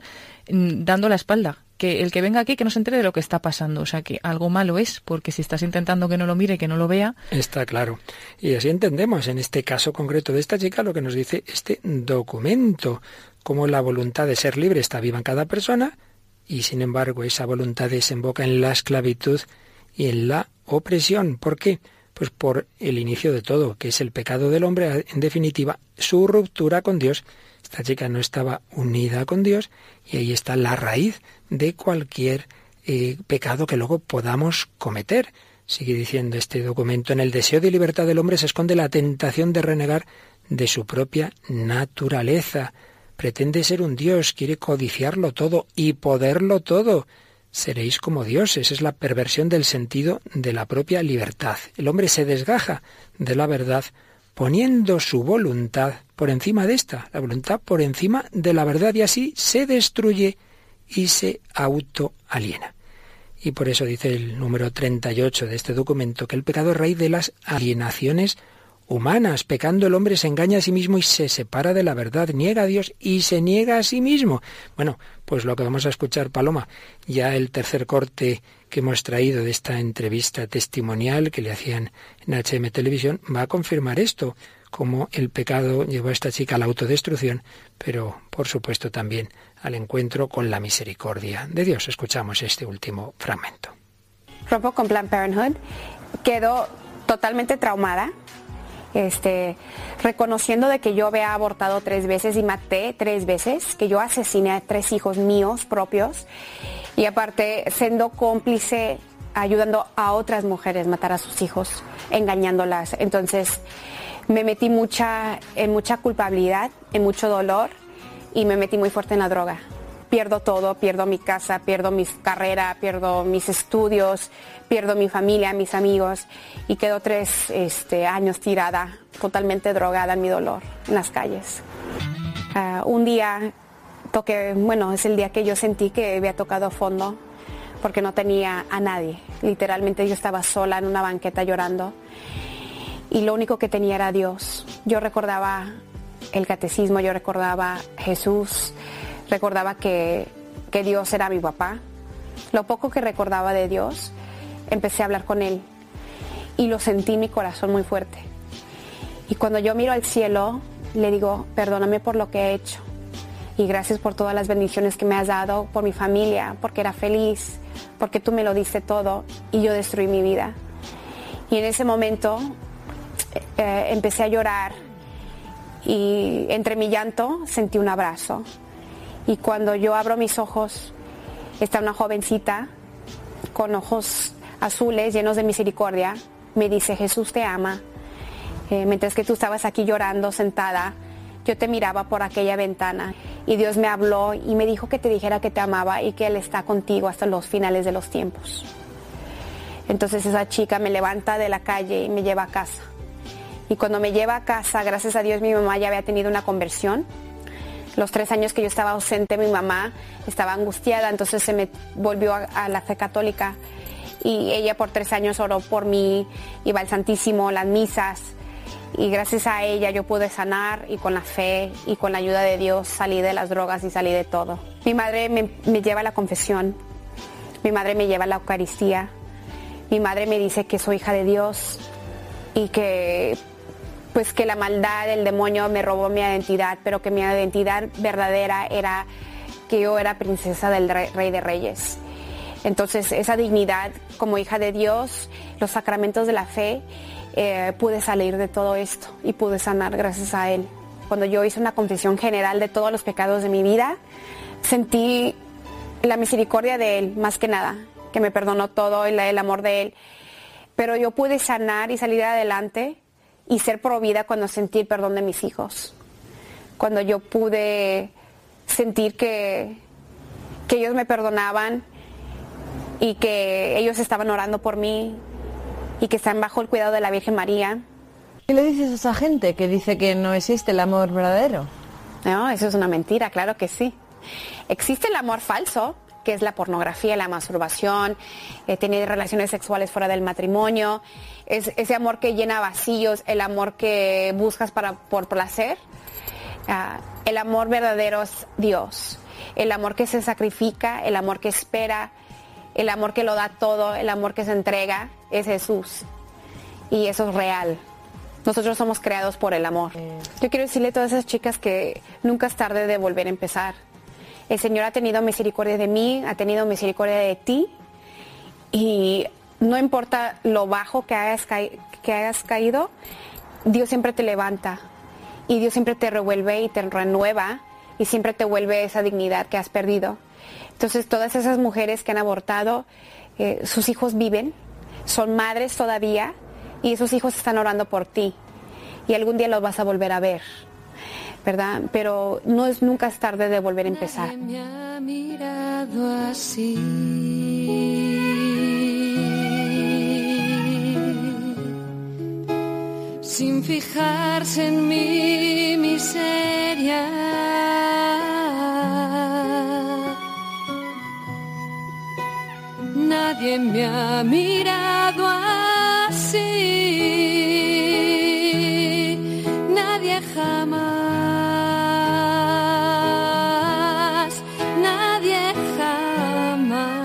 mm, dando la espalda que el que venga aquí que no se entere de lo que está pasando. O sea, que algo malo es, porque si estás intentando que no lo mire, que no lo vea. Está claro. Y así entendemos en este caso concreto de esta chica lo que nos dice este documento, cómo la voluntad de ser libre está viva en cada persona y sin embargo esa voluntad desemboca en la esclavitud y en la opresión. ¿Por qué? Pues por el inicio de todo, que es el pecado del hombre, en definitiva, su ruptura con Dios. Esta chica no estaba unida con Dios y ahí está la raíz de cualquier eh, pecado que luego podamos cometer. Sigue diciendo este documento, en el deseo de libertad del hombre se esconde la tentación de renegar de su propia naturaleza. Pretende ser un Dios, quiere codiciarlo todo y poderlo todo. Seréis como dioses, es la perversión del sentido de la propia libertad. El hombre se desgaja de la verdad poniendo su voluntad por encima de esta, la voluntad por encima de la verdad y así se destruye y se autoaliena. y por eso dice el número 38 de este documento que el pecado es raíz de las alienaciones humanas. Pecando el hombre se engaña a sí mismo y se separa de la verdad, niega a Dios y se niega a sí mismo. Bueno, pues lo que vamos a escuchar, Paloma, ya el tercer corte que hemos traído de esta entrevista testimonial que le hacían en HM Televisión va a confirmar esto, como el pecado llevó a esta chica a la autodestrucción, pero por supuesto también al encuentro con la misericordia de Dios. Escuchamos este último fragmento. Rompo con Planned Parenthood, quedó totalmente traumada, este, reconociendo de que yo había abortado tres veces y maté tres veces, que yo asesiné a tres hijos míos propios y aparte siendo cómplice ayudando a otras mujeres a matar a sus hijos, engañándolas. Entonces me metí mucha, en mucha culpabilidad, en mucho dolor y me metí muy fuerte en la droga. Pierdo todo, pierdo mi casa, pierdo mi carrera, pierdo mis estudios, pierdo mi familia, mis amigos y quedo tres este, años tirada, totalmente drogada en mi dolor, en las calles. Ah, un día toqué, bueno, es el día que yo sentí que había tocado fondo porque no tenía a nadie. Literalmente yo estaba sola en una banqueta llorando y lo único que tenía era Dios. Yo recordaba el catecismo, yo recordaba Jesús, recordaba que, que Dios era mi papá. Lo poco que recordaba de Dios, empecé a hablar con Él y lo sentí en mi corazón muy fuerte. Y cuando yo miro al cielo, le digo, perdóname por lo que he hecho. Y gracias por todas las bendiciones que me has dado, por mi familia, porque era feliz, porque tú me lo diste todo y yo destruí mi vida. Y en ese momento eh, empecé a llorar y entre mi llanto sentí un abrazo. Y cuando yo abro mis ojos, está una jovencita con ojos azules, llenos de misericordia, me dice, Jesús te ama. Eh, mientras que tú estabas aquí llorando, sentada, yo te miraba por aquella ventana y Dios me habló y me dijo que te dijera que te amaba y que Él está contigo hasta los finales de los tiempos. Entonces esa chica me levanta de la calle y me lleva a casa. Y cuando me lleva a casa, gracias a Dios mi mamá ya había tenido una conversión. Los tres años que yo estaba ausente, mi mamá estaba angustiada, entonces se me volvió a, la fe católica. Y ella por tres años oró por mí, iba al Santísimo, las misas. Y gracias a ella yo pude sanar y con la fe y con la ayuda de Dios salí de las drogas y salí de todo. Mi madre me, lleva a la confesión, mi madre me lleva a la Eucaristía, mi madre me dice que soy hija de Dios y que pues que la maldad, el demonio me robó mi identidad, pero que mi identidad verdadera era que yo era princesa del rey, de reyes. Entonces esa dignidad como hija de Dios, los sacramentos de la fe, eh, pude salir de todo esto y pude sanar gracias a Él. Cuando yo hice una confesión general de todos los pecados de mi vida, sentí la misericordia de Él más que nada, que me perdonó todo y el amor de Él. Pero yo pude sanar y salir adelante y ser provida cuando sentí el perdón de mis hijos. Cuando yo pude sentir que, que ellos me perdonaban y que ellos estaban orando por mí y que están bajo el cuidado de la Virgen María. ¿Qué le dices a esa gente que dice que no existe el amor verdadero? No, eso es una mentira, claro que sí. Existe el amor falso, que es la pornografía, la masturbación, eh, tener relaciones sexuales fuera del matrimonio, es ese amor que llena vacíos, el amor que buscas para, por placer. Ah, el amor verdadero es Dios, el amor que se sacrifica, el amor que espera, el amor que lo da todo, el amor que se entrega, es Jesús. Y eso es real. Nosotros somos creados por el amor. Yo quiero decirle a todas esas chicas que nunca es tarde de volver a empezar el Señor ha tenido misericordia de mí, ha tenido misericordia de ti y no importa lo bajo que hayas, que hayas caído, Dios siempre te levanta y Dios siempre te revuelve y te renueva y siempre te vuelve esa dignidad que has perdido. Entonces todas esas mujeres que han abortado, eh, sus hijos viven, son madres todavía y esos hijos están orando por ti y algún día los vas a volver a ver. ¿verdad? Pero no es nunca es tarde de volver a empezar. me ha mirado así. Sin fijarse en mi miseria. Nadie me ha mirado así, nadie jamás, nadie jamás.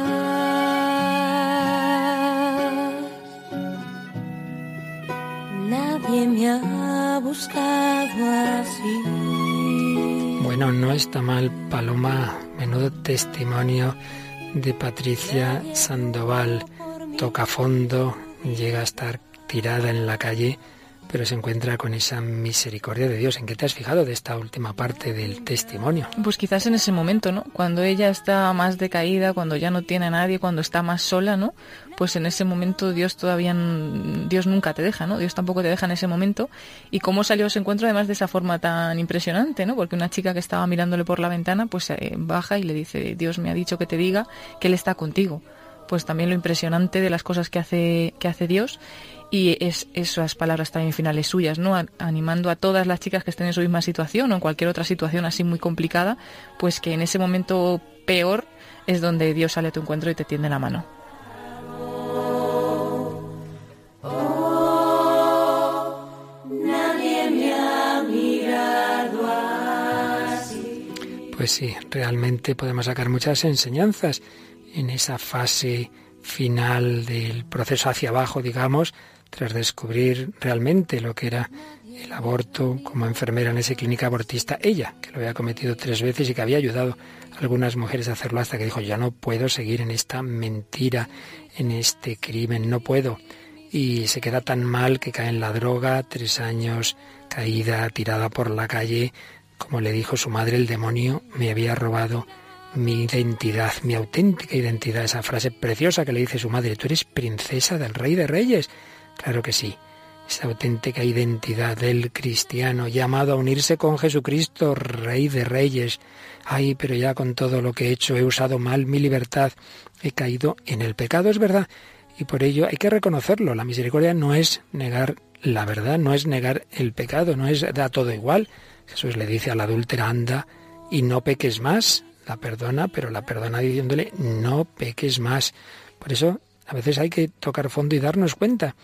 Nadie me ha buscado así. Bueno, no está mal, Paloma. Menudo testimonio de Patricia Sandoval. Toca fondo, llega a estar tirada en la calle, pero se encuentra con esa misericordia de Dios. ¿En qué te has fijado de esta última parte del testimonio? Pues quizás en ese momento, ¿no? Cuando ella está más decaída, cuando ya no tiene a nadie, cuando está más sola, ¿no? Pues en ese momento Dios todavía, Dios nunca te deja, ¿no? Dios tampoco te deja en ese momento. Y cómo salió ese encuentro además de esa forma tan impresionante, ¿no? Porque una chica que estaba mirándole por la ventana, pues eh, baja y le dice, Dios me ha dicho que te diga que Él está contigo. Pues también lo impresionante de las cosas que hace, que hace Dios y es esas palabras también finales suyas, ¿no? Animando a todas las chicas que estén en su misma situación o en cualquier otra situación así muy complicada, pues que en ese momento peor es donde Dios sale a tu encuentro y te tiende la mano. Pues sí, realmente podemos sacar muchas enseñanzas en esa fase final del proceso hacia abajo, digamos, tras descubrir realmente lo que era el aborto como enfermera en esa clínica abortista, ella, que lo había cometido tres veces y que había ayudado a algunas mujeres a hacerlo hasta que dijo, ya no puedo seguir en esta mentira, en este crimen, no puedo. Y se queda tan mal que cae en la droga, tres años caída, tirada por la calle, como le dijo su madre, el demonio me había robado mi identidad, mi auténtica identidad, esa frase preciosa que le dice su madre, tú eres princesa del rey de reyes. Claro que sí, esa auténtica identidad del cristiano llamado a unirse con Jesucristo, rey de reyes. Ay, pero ya con todo lo que he hecho he usado mal mi libertad, he caído en el pecado, es verdad, y por ello hay que reconocerlo. La misericordia no es negar la verdad, no es negar el pecado, no es da todo igual. Jesús le dice a la adúltera, anda y no peques más. La perdona, pero la perdona diciéndole, no peques más. Por eso a veces hay que tocar fondo y darnos cuenta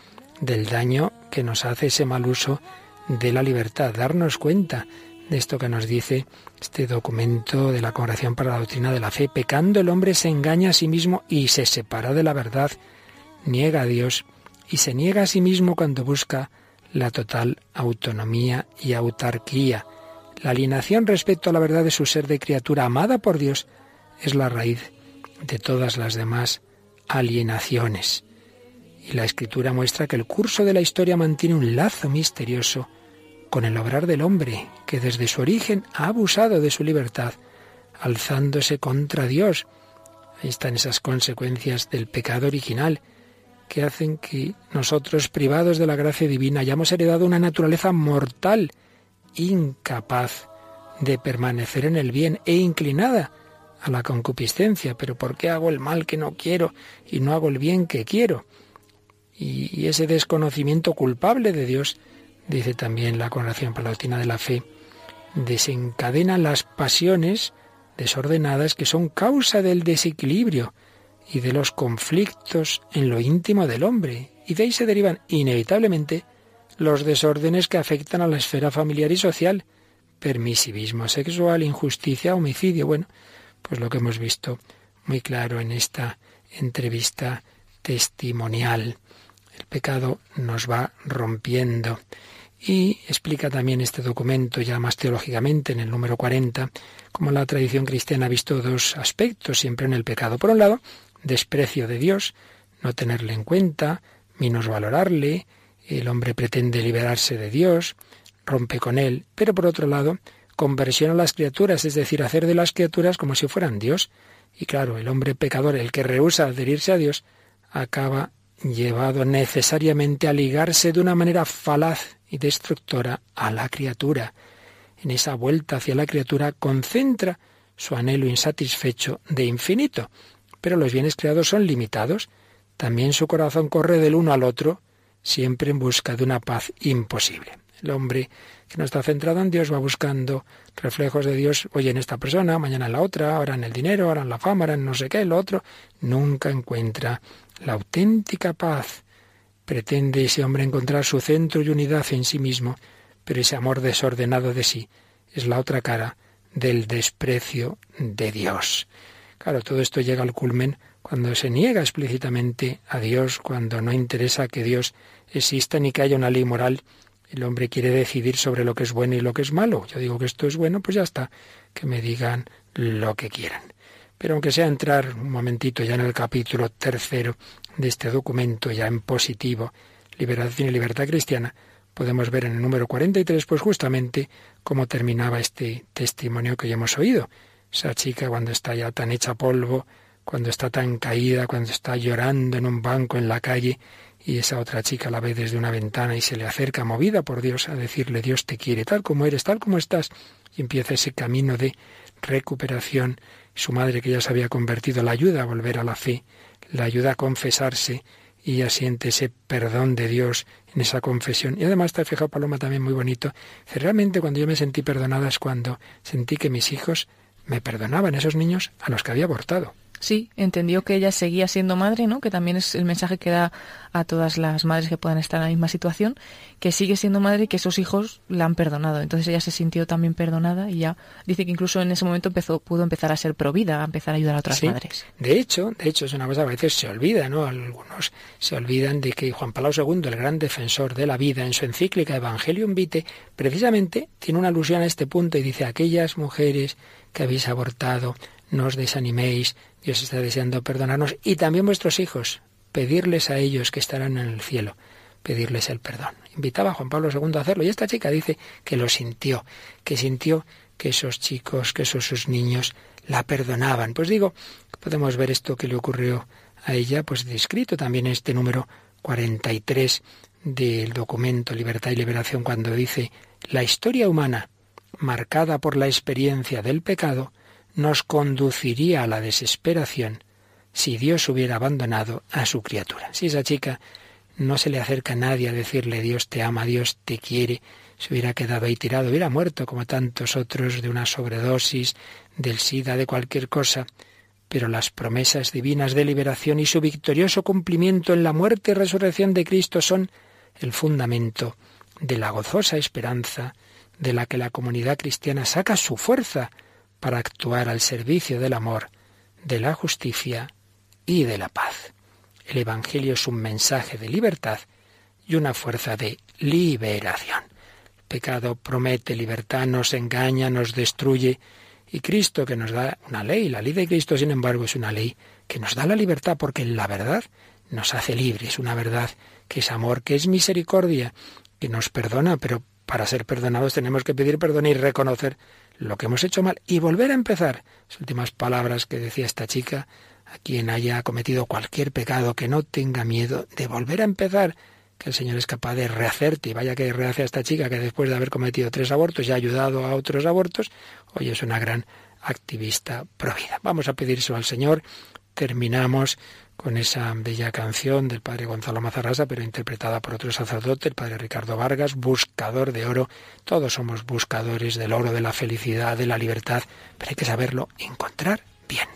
del daño que nos hace ese mal uso de la libertad, darnos cuenta de esto que nos dice este documento de la Congregación para la Doctrina de la Fe. Pecando el hombre se engaña a sí mismo y se separa de la verdad, niega a Dios y se niega a sí mismo cuando busca la total autonomía y autarquía. La alienación respecto a la verdad de su ser de criatura amada por Dios es la raíz de todas las demás alienaciones. Y la escritura muestra que el curso de la historia mantiene un lazo misterioso con el obrar del hombre, que desde su origen ha abusado de su libertad, alzándose contra Dios. Ahí están esas consecuencias del pecado original, que hacen que nosotros, privados de la gracia divina, hayamos heredado una naturaleza mortal, incapaz de permanecer en el bien e inclinada a la concupiscencia. Pero ¿por qué hago el mal que no quiero y no hago el bien que quiero? Y ese desconocimiento culpable de Dios, dice también la Congregación Palautina de la Fe, desencadena las pasiones desordenadas que son causa del desequilibrio y de los conflictos en lo íntimo del hombre. Y de ahí se derivan inevitablemente los desórdenes que afectan a la esfera familiar y social, permisivismo sexual, injusticia, homicidio. Bueno, pues lo que hemos visto muy claro en esta entrevista testimonial. Pecado nos va rompiendo. Y explica también este documento, ya más teológicamente, en el número 40, como la tradición cristiana ha visto dos aspectos siempre en el pecado. Por un lado, desprecio de Dios, no tenerle en cuenta, valorarle, el hombre pretende liberarse de Dios, rompe con él, pero por otro lado, conversión a las criaturas, es decir, hacer de las criaturas como si fueran Dios. Y claro, el hombre pecador, el que rehúsa adherirse a Dios, acaba llevado necesariamente a ligarse de una manera falaz y destructora a la criatura. En esa vuelta hacia la criatura concentra su anhelo insatisfecho de infinito. Pero los bienes creados son limitados. También su corazón corre del uno al otro, siempre en busca de una paz imposible. El hombre que no está centrado en Dios va buscando reflejos de Dios hoy en esta persona, mañana en la otra, ahora en el dinero, ahora en la fama, ahora en no sé qué, lo otro. Nunca encuentra la auténtica paz. Pretende ese hombre encontrar su centro y unidad en sí mismo, pero ese amor desordenado de sí es la otra cara del desprecio de Dios. Claro, todo esto llega al culmen cuando se niega explícitamente a Dios, cuando no interesa que Dios exista ni que haya una ley moral. El hombre quiere decidir sobre lo que es bueno y lo que es malo. Yo digo que esto es bueno, pues ya está, que me digan lo que quieran. Pero aunque sea entrar un momentito ya en el capítulo tercero de este documento, ya en positivo, Liberación y Libertad Cristiana, podemos ver en el número 43, pues justamente cómo terminaba este testimonio que ya hemos oído. Esa chica cuando está ya tan hecha polvo, cuando está tan caída, cuando está llorando en un banco en la calle, y esa otra chica la ve desde una ventana y se le acerca, movida por Dios, a decirle Dios te quiere, tal como eres, tal como estás, y empieza ese camino de recuperación. Su madre, que ya se había convertido, la ayuda a volver a la fe, la ayuda a confesarse, y ella siente ese perdón de Dios en esa confesión. Y además te ha fijado, Paloma, también muy bonito. Realmente cuando yo me sentí perdonada es cuando sentí que mis hijos me perdonaban, esos niños a los que había abortado. Sí, entendió que ella seguía siendo madre, ¿no? Que también es el mensaje que da a todas las madres que puedan estar en la misma situación, que sigue siendo madre y que esos hijos la han perdonado. Entonces ella se sintió también perdonada y ya dice que incluso en ese momento empezó, pudo empezar a ser provida, a empezar a ayudar a otras madres. De hecho, de hecho es una cosa que a veces se olvida, ¿no? Algunos se olvidan de que Juan Pablo II, el gran defensor de la vida, en su encíclica Evangelium Vitae, precisamente tiene una alusión a este punto y dice aquellas mujeres que habéis abortado, no os desaniméis, Dios está deseando perdonarnos y también vuestros hijos, pedirles a ellos que estarán en el cielo, pedirles el perdón. Invitaba a Juan Pablo II a hacerlo y esta chica dice que lo sintió, que sintió que esos chicos, que esos sus niños la perdonaban. Pues digo, podemos ver esto que le ocurrió a ella, pues descrito también en este número 43 del documento Libertad y Liberación, cuando dice, la historia humana, marcada por la experiencia del pecado, nos conduciría a la desesperación si Dios hubiera abandonado a su criatura. Si esa chica no se le acerca a nadie a decirle Dios te ama, Dios te quiere, se hubiera quedado ahí tirado, hubiera muerto como tantos otros de una sobredosis, del SIDA, de cualquier cosa. Pero las promesas divinas de liberación y su victorioso cumplimiento en la muerte y resurrección de Cristo son el fundamento de la gozosa esperanza de la que la comunidad cristiana saca su fuerza para actuar al servicio del amor, de la justicia y de la paz. El Evangelio es un mensaje de libertad y una fuerza de liberación. Pecado promete libertad, nos engaña, nos destruye, y Cristo que nos da una ley, la ley de Cristo sin embargo es una ley que nos da la libertad porque la verdad nos hace libres, una verdad que es amor, que es misericordia, que nos perdona, pero para ser perdonados tenemos que pedir perdón y reconocer lo que hemos hecho mal y volver a empezar. Las últimas palabras que decía esta chica, a quien haya cometido cualquier pecado, que no tenga miedo de volver a empezar, que el Señor es capaz de rehacerte. Y vaya que rehace a esta chica que después de haber cometido tres abortos y ha ayudado a otros abortos, hoy es una gran activista provida. Vamos a pedírselo al Señor. Terminamos con esa bella canción del padre Gonzalo Mazarrasa, pero interpretada por otro sacerdote, el padre Ricardo Vargas, buscador de oro. Todos somos buscadores del oro, de la felicidad, de la libertad, pero hay que saberlo encontrar bien.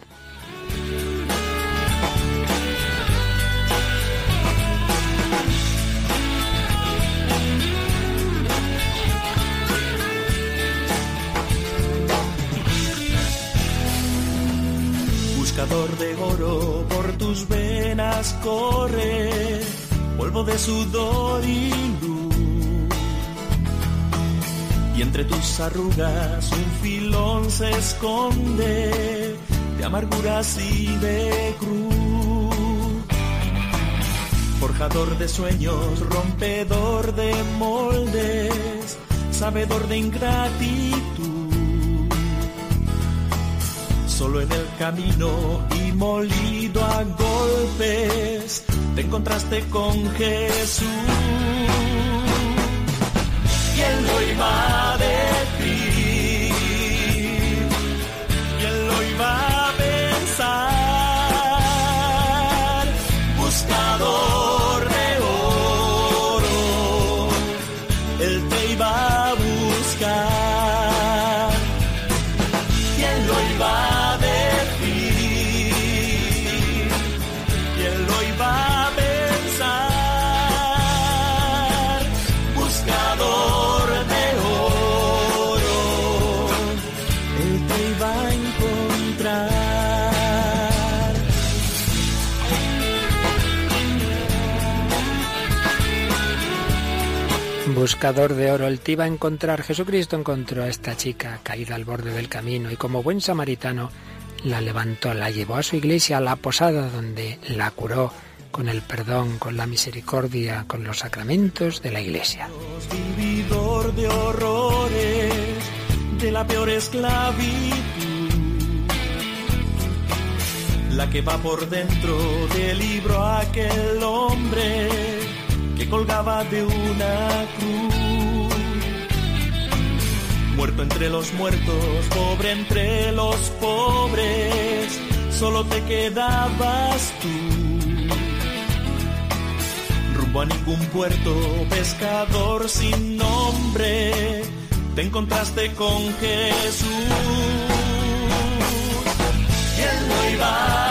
buscador de oro venas corre, polvo de sudor y luz. Y entre tus arrugas un filón se esconde de amarguras y de cruz. Forjador de sueños, rompedor de moldes, sabedor de ingratitud solo en el camino y molido a golpes, te encontraste con Jesús. Él lo iba a decir, él lo iba a pensar, buscador Buscador de oro, el te a encontrar. Jesucristo encontró a esta chica caída al borde del camino y como buen samaritano la levantó, la llevó a su iglesia, a la posada donde la curó con el perdón, con la misericordia, con los sacramentos de la iglesia. Vividor de horrores, de la peor esclavitud, la que va por dentro del libro aquel hombre que colgaba de una cruz. Muerto entre los muertos, pobre entre los pobres, solo te quedabas tú. Rumbo a ningún puerto, pescador sin nombre, te encontraste con Jesús. ¿Quién lo iba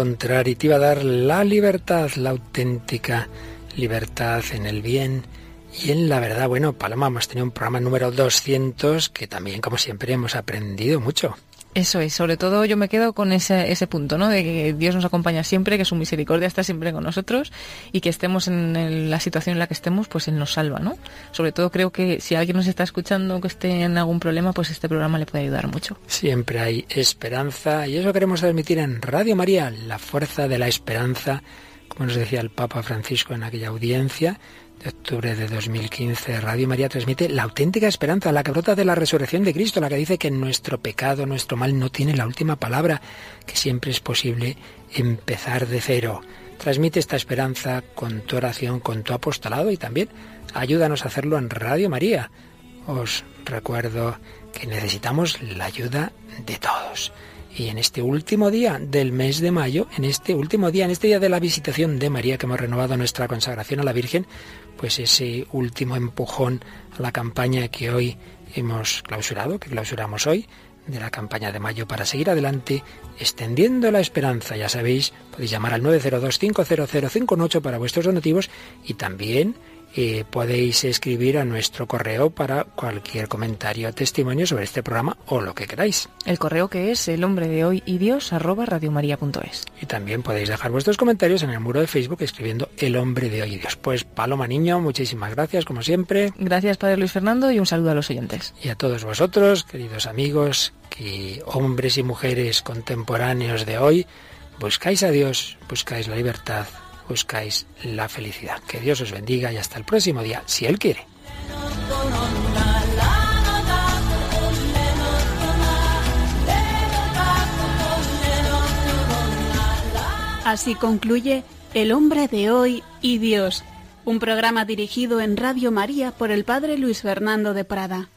y te iba a dar la libertad, la auténtica libertad en el bien y en la verdad. Bueno, Paloma, hemos tenido un programa número 200 que también, como siempre, hemos aprendido mucho. Eso es, sobre todo yo me quedo con ese, ese punto, ¿no? De que Dios nos acompaña siempre, que su misericordia está siempre con nosotros y que estemos en el- la situación en la que estemos, pues Él nos salva, ¿no? Sobre todo creo que si alguien nos está escuchando que esté en algún problema, pues este programa le puede ayudar mucho. Siempre hay esperanza y eso queremos transmitir en Radio María, la fuerza de la esperanza, como nos decía el Papa Francisco en aquella audiencia de octubre de 2015. Radio María transmite la auténtica esperanza, la que brota de la resurrección de Cristo, la que dice que nuestro pecado, nuestro mal no tiene la última palabra, que siempre es posible empezar de cero. Transmite esta esperanza con tu oración, con tu apostolado y también ayúdanos a hacerlo en Radio María. Os recuerdo que necesitamos la ayuda de todos. Y en este último día del mes de mayo, en este último día, en este día de la visitación de María, que hemos renovado nuestra consagración a la Virgen, pues ese último empujón a la campaña que hoy hemos clausurado, que clausuramos hoy, de la campaña de mayo para seguir adelante extendiendo la esperanza. Ya sabéis, podéis llamar al 902-500-518 para vuestros donativos y también eh, podéis escribir a nuestro correo para cualquier comentario testimonio sobre este programa o lo que queráis. El correo que es el hombre de hoy y Dios arroba radiomaria.es. Y también podéis dejar vuestros comentarios en el muro de Facebook escribiendo El hombre de hoy y Dios. Pues Paloma Niño, muchísimas gracias como siempre. Gracias Padre Luis Fernando y un saludo a los oyentes. Y a todos vosotros, queridos amigos, que hombres y mujeres contemporáneos de hoy, buscáis a Dios, buscáis la libertad, buscáis la felicidad. Que Dios os bendiga y hasta el próximo día, si Él quiere. Así concluye El hombre de hoy y Dios, un programa dirigido en Radio María por el Padre Luis Fernando de Prada.